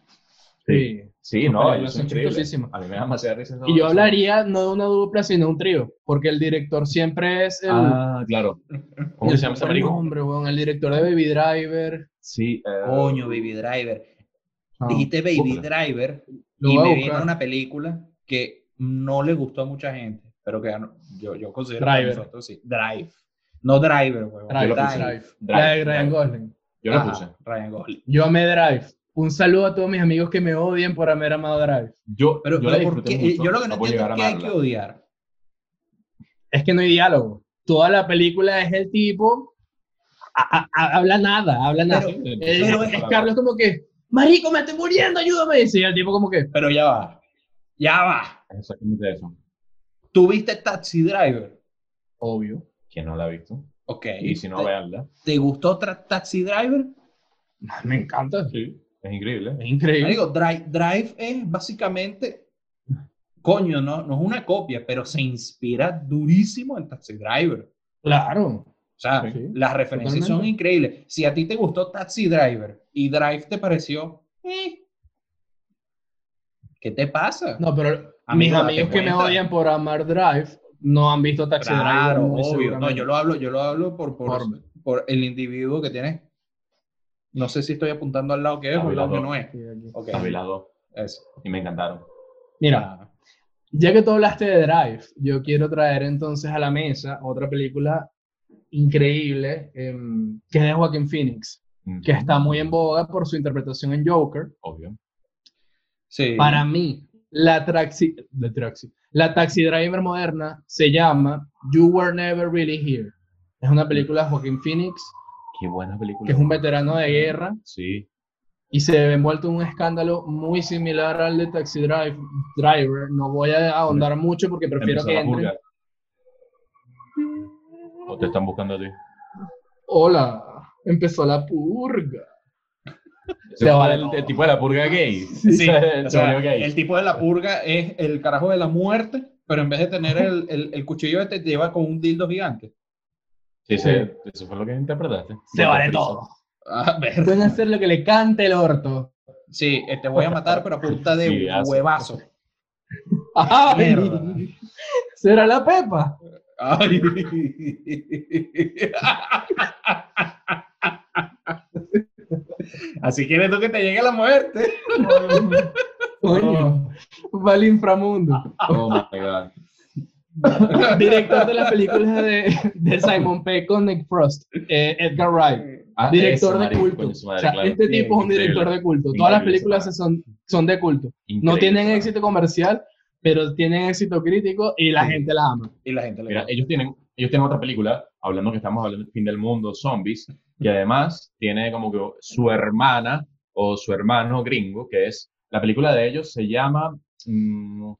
Sí, sí, no, películas ellos son chistosísimas. A mí me da demasiada risa. Y yo hablaría no de una dupla, sino de un trío. Porque el director siempre es el. Ah, claro. ¿Cómo se llama ese marico? nombre, weón, El director de Baby Driver. Sí. eh, Coño, Baby Driver. Ah, Dijiste Baby búscala. Driver Lo y me viene una película que no le gustó a mucha gente, pero que yo, yo considero Driver. que nosotros sí. Drive. No Driver, huevón. Drive, Drive. Drive. Drive, Drive. Gosling. Yo lo Ajá, puse. Ryan Gosling. Yo amé Drive. Un saludo a todos mis amigos que me odian por haber amado Drive. Yo, Pero, yo pero mucho, yo lo que no entiendo es a que hay que odiar. Es que no hay diálogo. Toda la película es el tipo. a- a- a- habla nada, habla nada. Pero- pero es, es- Carlos como que. marico, me estoy muriendo, ayúdame. Y sí, el tipo como que, Pero ya va. Ya va. Exactamente eso. ¿Tú viste Taxi Driver? obvio. ¿Quién no la ha visto? Ok. Y si no, ¿Te, veanla. ¿Te gustó tra- Taxi Driver? Me encanta. Sí, es increíble. Es increíble. Digo, Drive, Drive es básicamente, coño, no, no es una copia, pero se inspira durísimo en Taxi Driver. Claro. O sea, Sí, las referencias son increíbles. Si a ti te gustó Taxi Driver y Drive te pareció, eh, ¿qué te pasa? No, pero Amigo, mis amigos que me odian por amar Drive no han visto Taxi claro, Driver. muy obvio. No, yo lo hablo, yo lo hablo por, por, Por- por el individuo que tiene. No sé si estoy apuntando al lado que es o al lado que no es. Sí, aquí. Ok, A las dos. eso. Y me encantaron. Mira, Ah, ya que tú hablaste de Drive, yo quiero traer entonces a la mesa otra película increíble em, que es de Joaquin Phoenix, Mm, que está muy en boga por su interpretación en Joker. Obvio. sí. Para mí, la taxi, de taxi, la taxi driver moderna se llama You Were Never Really Here. Es una película de Joaquin Phoenix, Qué buena película. que es un veterano de guerra Sí. y se ve envuelto en un escándalo muy similar al de Taxi Drive, Driver. No voy a ahondar mucho porque prefiero que purga. O te están buscando a ti. Hola, empezó la purga. El, el tipo de la purga gay. Sí, Se- o se sea, volvió gay. el tipo de la purga es el carajo de la muerte, pero en vez de tener el, el, el cuchillo este, te lleva con un dildo gigante. Sí, sí, Eso fue lo que interpretaste. Se vale todo. A ver. Pueden hacer lo que le cante el orto. Sí, eh, te voy a matar, pero a punta de Sí, huevazo. ¡Ay! Mierda. ¿Será la Pepa? Ay. Así quieres tú que te llegue la muerte. Coño, va al inframundo. Oh my god. Director de las películas de, de Simon Pegg con Nick Frost, eh, Edgar Wright. Ah, Director de marico, culto. O madre, sea, claro. este tipo es un director de culto. Todas las películas son, son de culto. No tienen éxito comercial, pero tienen éxito crítico y la Sí. gente la ama. Y la gente Mira, ellos tienen, ellos tienen otra película, hablando que estamos hablando del fin del mundo, zombies, que además tiene como que su hermana o su hermano gringo, que es, la película de ellos se llama mm,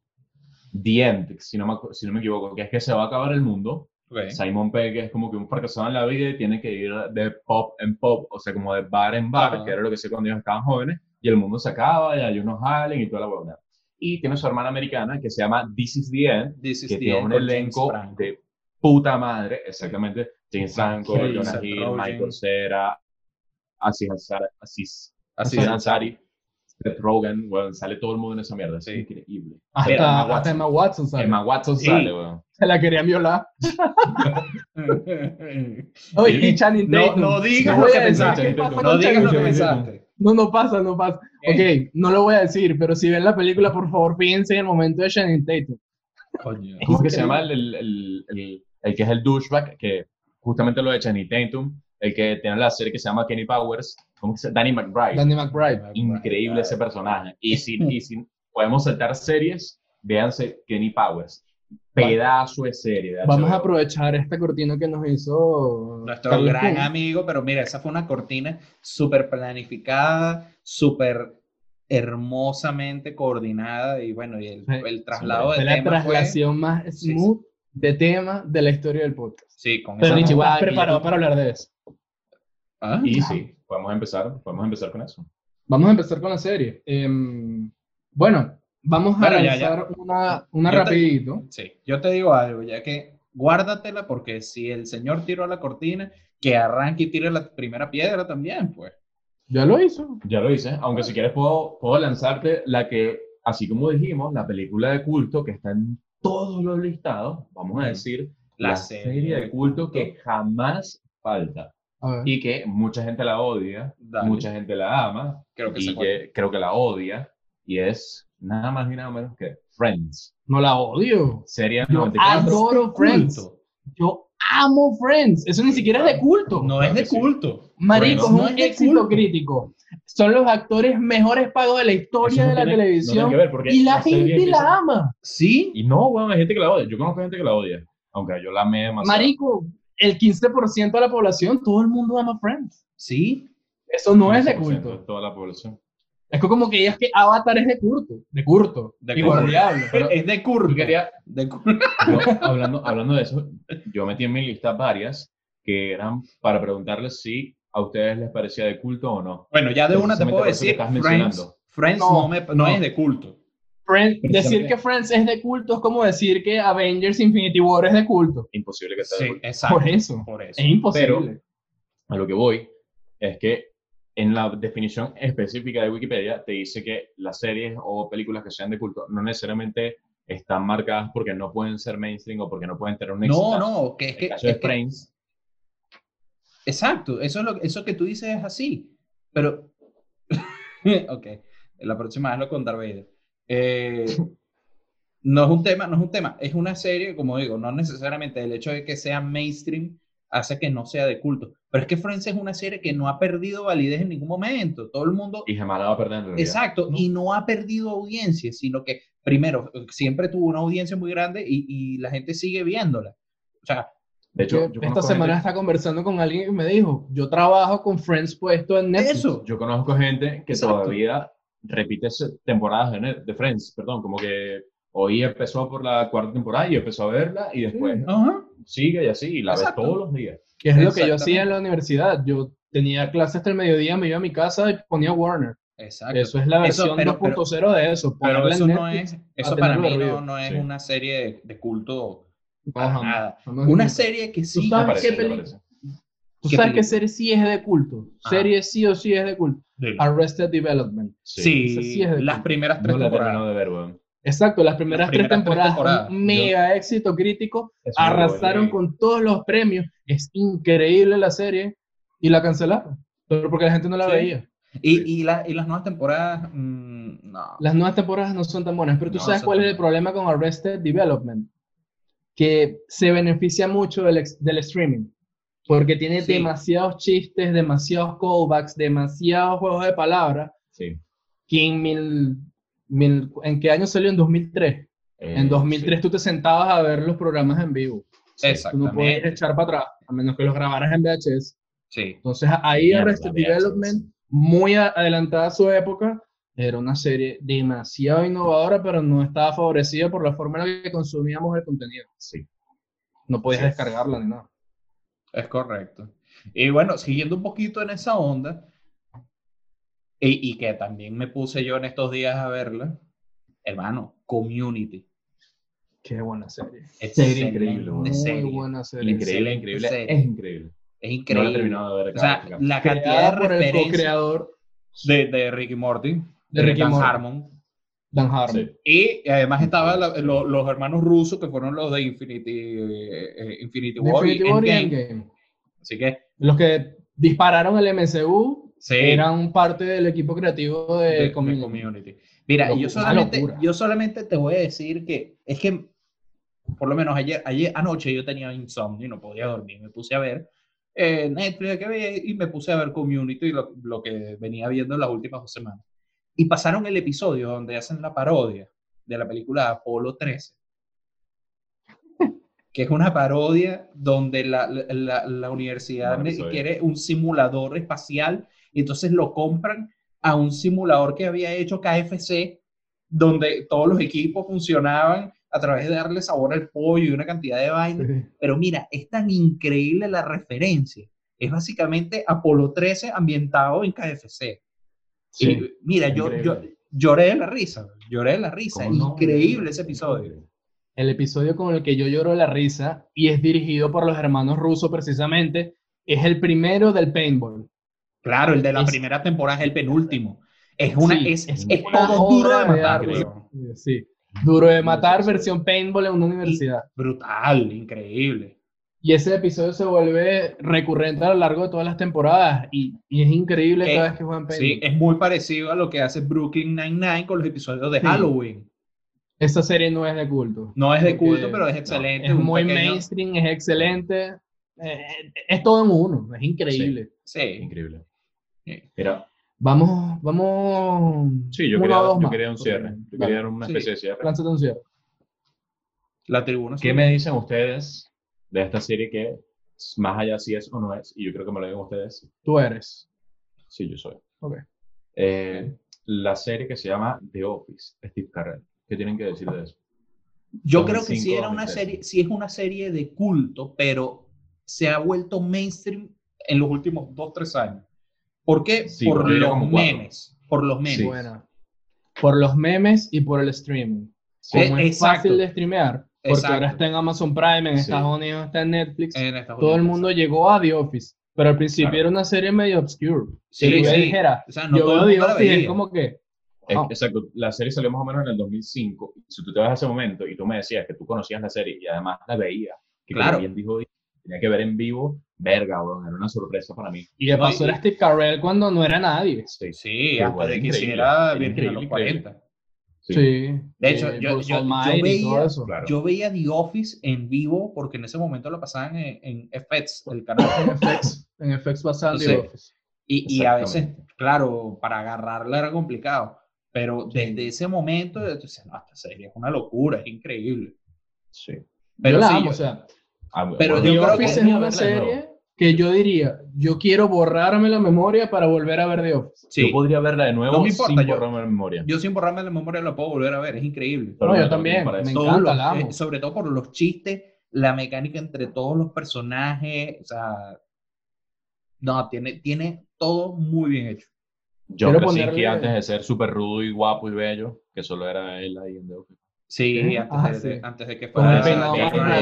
The End, si no, me, si no me equivoco, que es que se va a acabar el mundo. Ok. Simon Pegg es como que un fracasado en la vida y tiene que ir de pop en pop, o sea, como de bar en bar, que era lo que sé cuando ellos estaban jóvenes, y el mundo se acaba, y hay unos aliens y toda la huevona. Y tiene su hermana americana que se llama This is the End, This is que the tiene end un elenco de puta madre, exactamente. James Franco. Jonah Hill. Michael Cera, Aziz Ansari, Aziz, Aziz. Ansari, Seth Rogen, sale todo el mundo en esa mierda, es Sí. increíble. Hasta Emma hasta Watson. Emma Watson, ¿sabes? Emma Watson Sí. sale, weón. Se la querían violar. Oye, y Channing No, Tatum. no digas No lo voy que pensaste. No digas lo que pensaste. No, no pasa, no pasa. ¿Qué? Ok, no lo voy a decir, pero si ven la película, por favor, fíjense en el momento de Channing Tatum. Coño. ¿Cómo es que se llama el, el, el, el- el que es el douchebag? Que justamente lo de Channing Tatum, el que tiene la serie que se llama Kenny Powers, ¿cómo que se Danny McBride. Danny McBride. Increíble ese personaje. Y si, y si podemos saltar series, véanse Kenny Powers. Pedazo de serie. de Vamos a aprovechar esta cortina que nos hizo Nuestro Carlos gran amigo, pero mira, esa fue una cortina súper planificada, súper hermosamente coordinada y bueno, y el, Sí. el traslado Fue de la tema fue... traslación más Sí, smooth de tema de la historia del podcast. Sí, con Pero esa Richie, nota- ¿estás preparado para hablar de eso? ¿Ah? Y sí, podemos empezar, podemos empezar con eso. Vamos a empezar con la serie. Em, bueno, vamos a Bueno, ya, ya. lanzar una, una Yo te- rapidito. Sí, yo te digo algo, ya que guárdatela porque si el señor tiró la cortina, que arranque y tire la primera piedra también, pues. Ya lo hizo. Ya lo hice, aunque si quieres puedo, puedo lanzarte la que, así como dijimos, la película de culto que está en todos los listados, vamos a decir, La la, serie serie de culto que jamás falta. Y que mucha gente la odia, Dale. mucha gente la ama Creo que y que creo que la odia y es nada más ni nada menos que Friends, No la odio. serie Yo 94. adoro Friends. Yo amo Friends. Eso ni siquiera es de culto. No es de culto. Marico, Friends no es es un de éxito culto. crítico. Son los actores mejores pagos de la historia Eso de no la tiene- no televisión. que ver, y la gente la ama. Sí, Y no, weón, hay gente que la odia. Yo conozco gente que la odia, aunque yo la amé demasiado. Marico, el 15% de la población, todo el mundo ama Friends. sí. Eso no es de 15% culto. de toda la población. Es como que es que Avatar es de curto, de curto, De inolvidable. Pero- es de curto. Yo quería, De curto. yo, hablando, hablando de eso, yo metí en mi lista varias que eran para preguntarles si a ustedes les parecía de culto o no. Bueno, ya de una te puedo decir, estás Friends, mencionando. Friends No, no, me- no no. es de culto. Friends- decir que Friends es de culto es como decir que Avengers Infinity War es de culto. Imposible que sea de Sí, culto. exacto. Por eso. Por eso. Es imposible. A lo que voy es que en la definición específica de Wikipedia te dice que las series o películas que sean de culto no necesariamente están marcadas porque no pueden ser mainstream o porque no pueden tener un éxito. No, no, que es que, el caso de es que- Friends, Exacto, eso, es lo, eso que tú dices es así. Pero, ok, la próxima vez lo con Darth Vader. Eh, no es un tema, no es un tema, es una serie, como digo, no necesariamente el hecho de que sea mainstream hace que no sea de culto. Pero es que Friends es una serie que no ha perdido validez en ningún momento. Todo el mundo... y jamás la va a perder en. Exacto, ¿no? y no ha perdido audiencia, sino que, primero, siempre tuvo una audiencia muy grande y, y la gente sigue viéndola. O sea, De hecho, Yo yo esta semana gente, estaba conversando con alguien que me dijo, yo trabajo con Friends puesto en Netflix. eso. yo conozco gente que Exacto. todavía repite temporadas de, Net- de Friends, perdón, como que hoy empezó por la cuarta temporada y empezó a verla y después Ajá. sigue y así, y la ves Exacto. todos los días. Que es lo que yo hacía en la universidad. Yo tenía clase hasta el mediodía, me iba a mi casa y ponía Warner. Exacto. Eso es la versión pero- pero- 2.0 de eso. Pero eso no es, eso a para mí no, no es Sí. una serie de, de culto para Ajá. nada. No Una culto. serie que sí. ¿Tú sabes qué peli-. ¿Tú ¿Qué sabes qué serie sí es de culto? Ajá. Serie sí o sí es de culto. Arrested Development. Sí, esa sí es de las primeras tres No temporadas. de ver, weón. Exacto, las primeras, Las tres primeras tres temporadas, temporadas. un mega éxito crítico, arrasaron con todos los premios, es increíble la serie y la cancelaron, pero porque la gente no la Sí. veía. Y, y, la- y las nuevas temporadas, mm, no. Las nuevas temporadas no son tan buenas, pero tú No, sabes cuál es el problema con Arrested Development, que se beneficia mucho del, del streaming, porque tiene Sí. demasiados chistes, demasiados callbacks, demasiados juegos de palabras, Sí. que en mil, mil- ¿en qué año salió? En 2003. Eh, En 2003 sí. tú te sentabas a ver los programas en vivo. Tú no Exactamente. echar para atrás, a menos que los grabaras en VHS. Sí. Entonces ahí Arrested. Development, muy adelantada a su época, era una serie demasiado innovadora, pero no estaba favorecida por la forma en la que consumíamos el contenido. Sí. No podías Sí. descargarla ni nada. Es correcto. Y bueno, siguiendo un poquito en esa onda, y, y que también me puse yo en estos días a verla, hermano, Community. Qué buena serie. Excelente increíble, Muy serie. buena serie. Increíble, increíble. serie. Es increíble. Es No la he increíble. terminado de ver. o sea, acá. la cantidad Creada de referencias co-creador de, de Ricky Morty, de Ricky Dan Morty, Harmon. Dan Harmon. Sí. Y además estaban los hermanos rusos que fueron los de Infinity, eh, eh, Infinity War y Infinity y Endgame. Así que, Los que dispararon el MCU sí. eran parte del equipo creativo de, de- Community. Community. Mira, yo solamente, yo solamente te voy a decir que es que, por lo menos ayer, ayer anoche yo tenía insomnio y no podía dormir. Me puse a ver eh, Netflix que veía, y me puse a ver Community y lo, lo que venía viendo en las últimas dos semanas. Y pasaron el episodio donde hacen la parodia de la película Apolo 13. que es una parodia donde la, la- universidad episodio. quiere un simulador espacial y entonces lo compran a un simulador que había hecho KFC, donde todos los equipos funcionaban a través de darle sabor al pollo y una cantidad de vainas. Sí. Pero mira, es tan increíble la referencia. Es básicamente Apolo 13 ambientado en KFC. Sí. Y mira, yo, yo lloré de la risa, lloré de la risa. Increíble ese episodio. El episodio con el que yo lloro la risa y es dirigido por los hermanos rusos precisamente, es el primero del paintball. Claro, el de la Es- primera temporada es el penúltimo. Es una, Sí, es, es es una todo duro de de matar. Sí. Duro de matar, versión paintball en una universidad. Brutal, increíble. Y ese episodio se vuelve recurrente a lo largo de todas las temporadas y, y es increíble Eh, cada vez que juegan. Sí, es muy parecido a lo que hace Brooklyn Nine-Nine con los episodios de Sí. Halloween. Esa serie no es de culto. No es de Porque culto, pero es excelente. Es muy pequeño- mainstream, es excelente. eh, es todo en uno, es increíble. Sí, Increíble. Sí. Mira, Vamos, vamos. sí, yo quería, yo quería un cierre. Yo quería dar una Sí. especie de cierre. lánzate un cierre. la tribuna. ¿Qué me dicen ustedes de esta serie que más allá si es o no es? Y yo creo que me lo digan ustedes. Tú eres. Sí, yo soy. Ok. Eh, la serie que se llama The Office, Steve Carell. ¿Qué tienen que decir de eso? Yo creo que 2005, sí era una 2006. serie, sí es una serie de culto, pero se ha vuelto mainstream en los últimos dos, tres años. ¿Por qué? Sí, por los memes. Por los memes. Sí. Buena. Por los memes y por el streaming. Eh, Como es exacto. fácil de streamear, porque Exacto. ahora está en Amazon Prime, en Sí. Estados Unidos está en Netflix, En Estados todo el Unidos. mundo llegó a The Office, pero al principio Claro. era una serie medio obscure. Sí, si yo sí. dijera, O sea, no yo veo The Office, es veía. como que, Es- Ah. Exacto, la serie salió más o menos en el 2005. y Si tú te vas a ese momento y tú me decías que tú conocías la serie y además la veías, que Claro. bien dijo, tenía que ver en vivo, verga, era una sorpresa para mí. y de No, paso y- era Steve Carell cuando no era nadie. Sí, Sí, hasta de que hiciera era Virgen a increíble, los increíble. 40. Sí. Sí. De hecho, Eh, yo, veía, eso. Claro. yo veía The Office en vivo porque en ese momento lo pasaban en, en FX, el canal. En FX, en FX pasaban The. Office. Y, y a veces, claro, para agarrarla era complicado. Pero desde ese momento, yo decía, no, esta serie es una locura, es increíble. Sí. Pero yo la sí, amo, yo- o sea, Ah, Pero yo The creo Office que- es una serie que yo diría, yo quiero borrarme la memoria para volver a ver The Office. sí, Yo podría verla de nuevo No me importa, sin yo- borrarme la memoria. yo sin borrarme la memoria la puedo volver a ver, es increíble. Pero No, yo también, me encanta, los- la amo. eh, sobre todo por los chistes, la mecánica entre todos los personajes, o sea, no, tiene, tiene todo muy bien hecho. John Quiero Krasinski ponerle- antes de ser súper rudo y guapo y bello, que solo era él ahí en The Office. Sí, ¿Eh? antes, Ah, de, de- sí. antes de que Con fuera el peinado de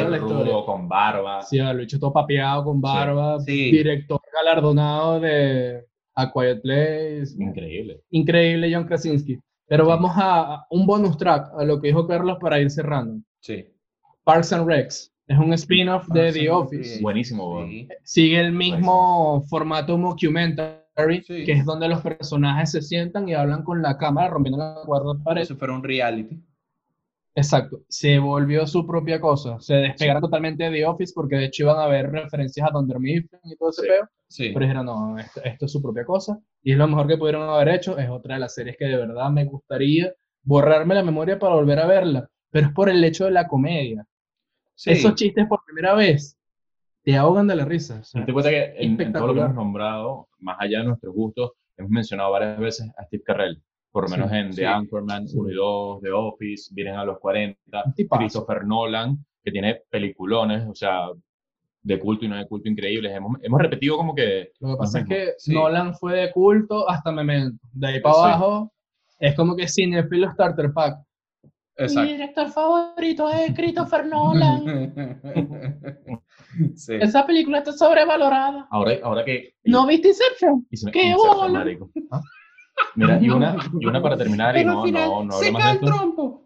la rudo, historia. con barba. Sí, lo hecho todo papeado con barba, Sí. director galardonado de A Quiet Place. Increíble. Increíble John Krasinski. Pero Sí. vamos a, a un bonus track a lo que dijo Carlos para ir cerrando. Sí. Parks and Recs es un spin-off de The Office. Buenísimo. Sí. Sigue el mismo formato mockumentary, Sí. que es donde los personajes se sientan y hablan con la cámara rompiendo la cuarta pared. Eso fuera un reality. Exacto, se volvió su propia cosa. Se despegaron totalmente de The Office porque de hecho iban a haber referencias a Dunder Mifflin y todo ese Sí. peo. Sí. Pero dijeron, no, esto, esto es su propia cosa. Y es lo mejor que pudieron haber hecho. Es otra de las series que de verdad me gustaría borrarme la memoria para volver a verla. Pero es por el hecho de la comedia. Sí. Esos chistes por primera vez te ahogan de la risa. o sea, Te cuenta que en, en todo lo que hemos nombrado, más allá de nuestros gustos, hemos mencionado varias veces a Steve Carell. Por lo Sí, menos en sí. The Anchorman 1 y 2, The Office, Vienen a los 40, Un tipazo. Christopher Nolan, que tiene peliculones, o sea, de culto y no de culto increíbles. Hemos, hemos repetido como que Lo que pasa es que Sí. Nolan fue de culto hasta Memento. De ahí para Sí. abajo es como que Cinefilo Starter Pack. Mi director favorito es Christopher Nolan. sí. Esa película está sobrevalorada. ahora, ahora que... ¿No viste Inception? y se me- ¡Qué bola! marico. Mira, y una, y una para terminar, y no, no, no se cae el trompo.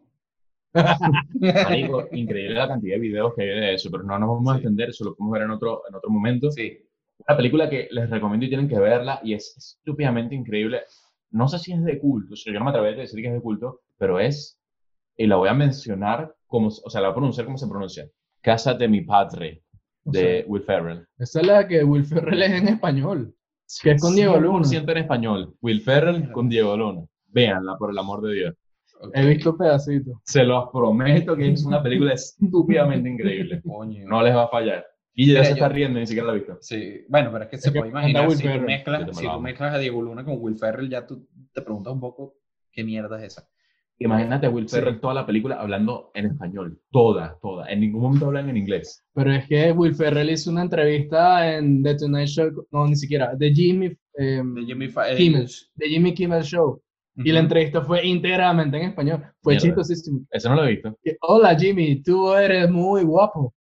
Increíble la cantidad de videos que hay de eso, pero no nos vamos a extender, eso lo podemos ver en otro, en otro momento. Sí. Una película que les recomiendo y tienen que verla y es estúpidamente increíble. No sé si es de culto, o sea, yo no me atrevo a decir que es de culto, pero es, y la voy a mencionar como, o sea, la voy a pronunciar como se pronuncia. Casa de mi padre, O de sea, Will Ferrell. esa es la que Will Ferrell es en español. Que es con Diego Luna. 100% en español. Will Ferrell con Diego Luna. Véanla, por el amor de Dios. He visto pedacitos. Se los prometo que es una película estúpidamente increíble. Coño. No les va a fallar. Y ya Mira, se yo- está riendo, ni siquiera la ha visto. Sí, bueno, pero es que se que puede imaginar Will si tú, mezclas, si tú mezclas a Diego Luna con Will Ferrell, ya tú te preguntas un poco qué mierda es esa. Imagínate a Will Sí. Ferrell toda la película hablando en español. Toda, toda. En ningún momento hablan en inglés. Pero es que Will Ferrell hizo una entrevista en The Tonight Show, no, ni siquiera, de Jimmy, em, De Jimmy Fa- eh, Kimmel, de Jimmy Kimmel Show. Y la entrevista fue íntegramente en español. Fue Mierda. chistosísimo. Eso no lo he visto. Que, Hola Jimmy, tú eres muy guapo.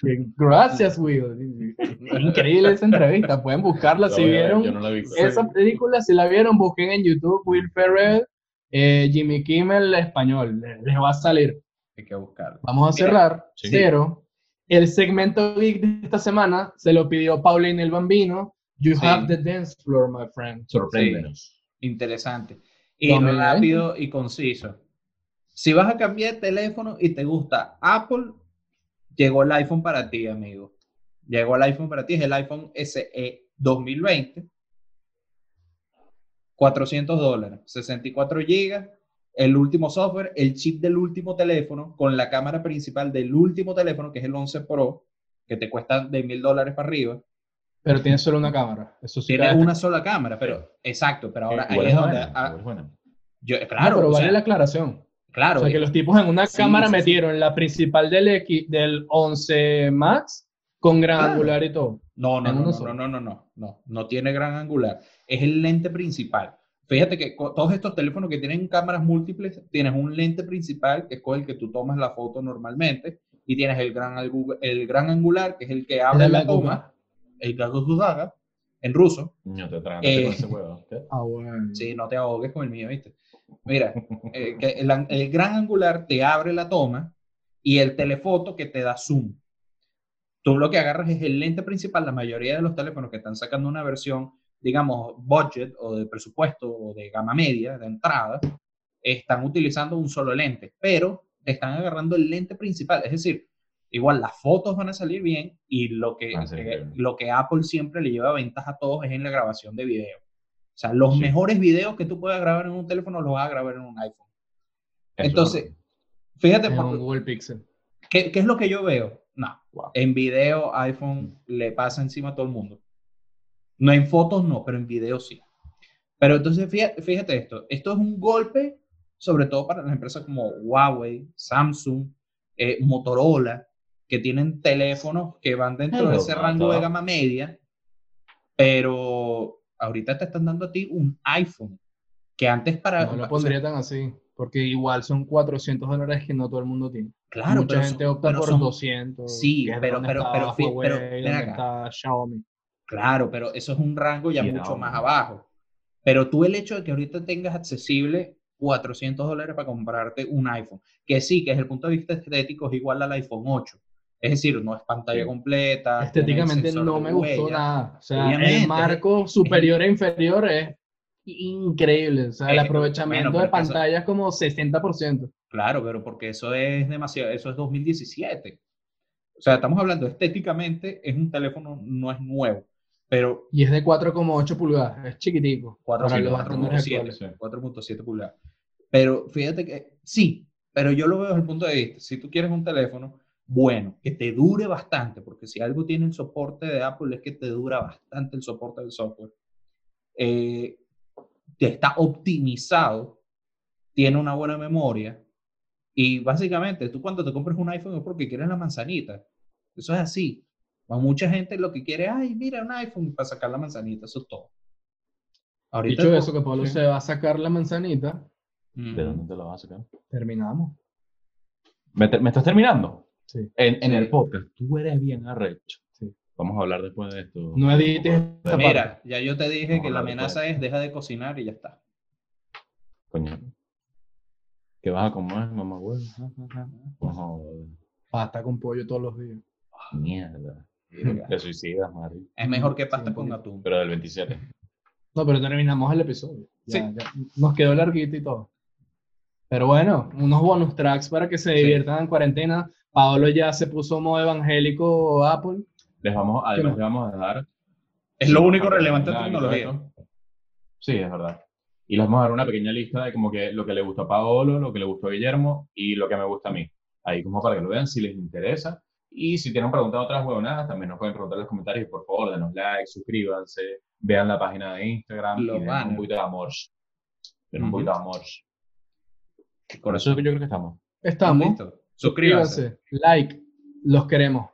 Que, Gracias, Will. Increíble esa entrevista. Pueden buscarla La si ver, vieron. Yo no la he visto. Esa película, si la vieron, busquen en YouTube Will Ferrell, eh, Jimmy Kimmel español. Les les va a salir. Hay que buscarlo. Vamos a cerrar, sí. pero el segmento geek de esta semana se lo pidió Pauline el Bambino. You Sí. have the dance floor, my friend. Sorpréndenos. Interesante. Y Tome, ¿eh? rápido y conciso. Si vas a cambiar de teléfono y te gusta Apple, llegó el iPhone para ti, amigo. Llegó el iPhone para ti, es el iPhone SE 2020. 400 dólares, 64 gigas, el último software, el chip del último teléfono con la cámara principal del último teléfono, que es el 11 Pro, que te cuesta de mil dólares para arriba. Pero tiene solo una cámara. Eso sí Tiene cabe- una sola cámara, pero exacto, pero ahora ahí Igual es donde... buena, ah, igual es buena. Yo, No, claro, pero vale sea, la aclaración. claro. o sea, que los tipos en una Sí, cámara sí, sí. metieron la principal del, X, del 11 Max con gran Claro. angular y todo. No, no, no, no, no, no, no, no, no tiene gran angular. Es el lente principal. Fíjate que todos estos teléfonos que tienen cámaras múltiples, tienes un lente principal, que es con el que tú tomas la foto normalmente, y tienes el gran, el gran angular, que es el que abre El la toma, el Gaguga, en ruso. No te Eh, con ese huevo. ¿qué? Ah, bueno. Sí, no te ahogues con el mío, ¿viste? Mira, eh, que el, an- el gran angular te abre la toma y el telefoto que te da zoom. Tú lo que agarras es el lente principal. La mayoría de los teléfonos que están sacando una versión, digamos, budget o de presupuesto o de gama media, de entrada, están utilizando un solo lente, pero te están agarrando el lente principal. Es decir, igual las fotos van a salir bien y lo que, bien. lo que Apple siempre le lleva ventaja a todos es en la grabación de video. O sea, los Sí. mejores videos que tú puedas grabar en un teléfono los vas a grabar en un iPhone. Eso Entonces, es Fíjate, En por- un Google Pixel. ¿qué, qué es lo que yo veo? Wow. en video iPhone le pasa encima a todo el mundo. No en fotos, no, pero en video sí. Pero entonces, fíjate, fíjate esto, esto es un golpe, sobre todo para las empresas como Huawei, Samsung, eh, Motorola, que tienen teléfonos que van dentro de ese rango de gama media, pero ahorita te están dando a ti un iPhone, que antes para... No o lo sea, pondría tan así, porque igual son 400 dólares que no todo el mundo tiene. claro, Mucha pero gente son- opta pero por son- 200. Sí, es pero- pero- pero pero, está Xiaomi. Claro, pero eso es un rango ya Y mucho más abajo. Pero tú el hecho de que ahorita tengas accesible 400 dólares para comprarte un iPhone, que sí, que desde el punto de vista estético es igual al iPhone 8. Es decir, no es pantalla Sí. completa. Estéticamente no me gustó huella. nada. O sea, Obviamente, el marco superior e inferior es increíble. O sea, el Eh, aprovechamiento bueno, de pantalla es como 60%. Claro, pero porque eso es demasiado, eso es 2017. O sea, estamos hablando estéticamente, es un teléfono, no es nuevo, pero Y es de 4,8 pulgadas. Es chiquitico. para los 4.7 estándares 4.7 actuales. Sí. 4.7 pulgadas. Pero fíjate que sí, pero yo lo veo desde el punto de vista, si tú quieres un teléfono bueno, que te dure bastante, porque si algo tiene el soporte de Apple es que te dura bastante el soporte del software, eh, está optimizado, tiene una buena memoria y básicamente tú cuando te compres un iPhone es porque quieres la manzanita. Eso es así. A mucha gente lo que quiere, ay, mira un iPhone para sacar la manzanita, eso es todo. Ahorita Dicho es eso, que Pablo sí. se va a sacar la manzanita, Mm. ¿De dónde te lo vas a sacar? terminamos. ¿Me, te- me estás terminando? Sí. En, en Sí. el podcast. Tú eres bien arrecho. Vamos a hablar después de esto. No edites esta parte. Mira, ya yo te dije Vamos que la amenaza es deja de cocinar y ya está. Coño. ¿Qué vas a comer, mamá, güey? Pasta con pollo todos los días. mierda. Verga. Te suicidas, Mari. Es mejor que pasta con atún. Pero del 27. No, pero terminamos el episodio. Ya- Sí. ya nos quedó larguito y todo. Pero bueno, unos bonus tracks para que se Sí. diviertan en cuarentena. Pablo ya se puso modo evangélico Apple. Les vamos, además más? le vamos a dar. Es lo único relevante en tecnología. Sí, es verdad. Y les vamos a dar una pequeña lista de como que lo que le gustó a Paolo, lo que le gustó a Guillermo y lo que me gusta a mí. Ahí como para que lo vean si les interesa. Y si tienen preguntas otras huevonadas, también nos pueden preguntar en los comentarios. Y por favor, denos like, suscríbanse, vean la página de Instagram Los y den un poquito de amor. Den un Ujú. poquito de amor. Con eso yo creo que estamos. Estamos. Listo. Suscríbanse. Suscríbanse. Like. Los queremos.